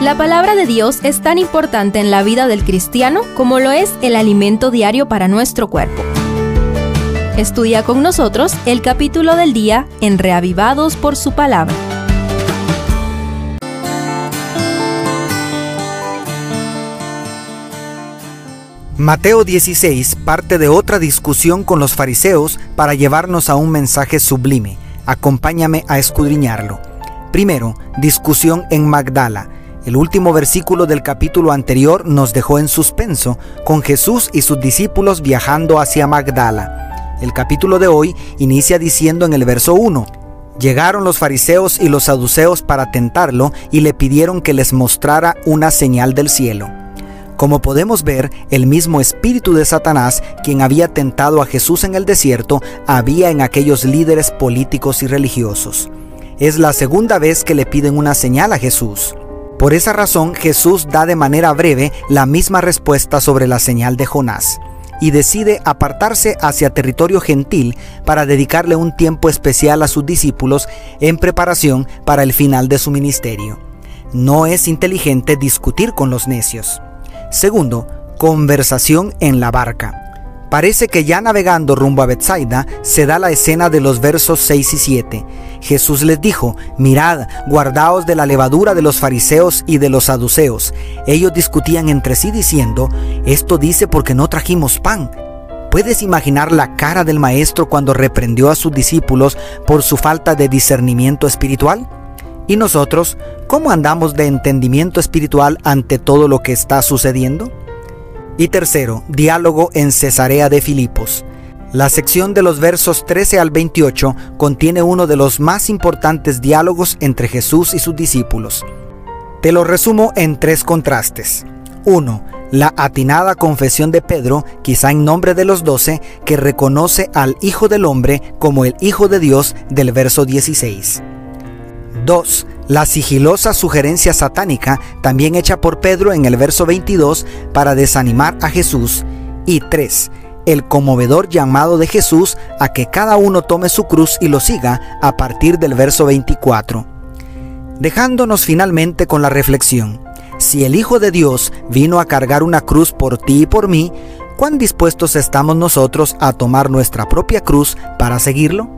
La palabra de Dios es tan importante en la vida del cristiano como lo es el alimento diario para nuestro cuerpo. Estudia con nosotros el capítulo del día en Reavivados por su palabra. Mateo 16 parte de otra discusión con los fariseos para llevarnos a un mensaje sublime. Acompáñame a escudriñarlo. Primero, discusión en Magdala. El último versículo del capítulo anterior nos dejó en suspenso, con Jesús y sus discípulos viajando hacia Magdala. El capítulo de hoy inicia diciendo en el verso 1, Llegaron los fariseos y los saduceos para tentarlo y le pidieron que les mostrara una señal del cielo. Como podemos ver, el mismo espíritu de Satanás, quien había tentado a Jesús en el desierto, había en aquellos líderes políticos y religiosos. Es la segunda vez que le piden una señal a Jesús. Por esa razón, Jesús da de manera breve la misma respuesta sobre la señal de Jonás y decide apartarse hacia territorio gentil para dedicarle un tiempo especial a sus discípulos en preparación para el final de su ministerio. No es inteligente discutir con los necios. Segundo, conversación en la barca. Parece que ya navegando rumbo a Bethsaida se da la escena de los versos 6 y 7. Jesús les dijo, mirad, guardaos de la levadura de los fariseos y de los saduceos. Ellos discutían entre sí diciendo, esto dice porque no trajimos pan. ¿Puedes imaginar la cara del maestro cuando reprendió a sus discípulos por su falta de discernimiento espiritual? ¿Y nosotros cómo andamos de entendimiento espiritual ante todo lo que está sucediendo? Y tercero, diálogo en Cesarea de Filipos. La sección de los versos 13 al 28 contiene uno de los más importantes diálogos entre Jesús y sus discípulos. Te lo resumo en tres contrastes. 1. La atinada confesión de Pedro, quizá en nombre de los doce, que reconoce al Hijo del Hombre como el Hijo de Dios del verso 16. 2. La sigilosa sugerencia satánica, también hecha por Pedro en el verso 22 para desanimar a Jesús. Y 3. El conmovedor llamado de Jesús a que cada uno tome su cruz y lo siga a partir del verso 24. Dejándonos finalmente con la reflexión. Si el Hijo de Dios vino a cargar una cruz por ti y por mí, ¿cuán dispuestos estamos nosotros a tomar nuestra propia cruz para seguirlo?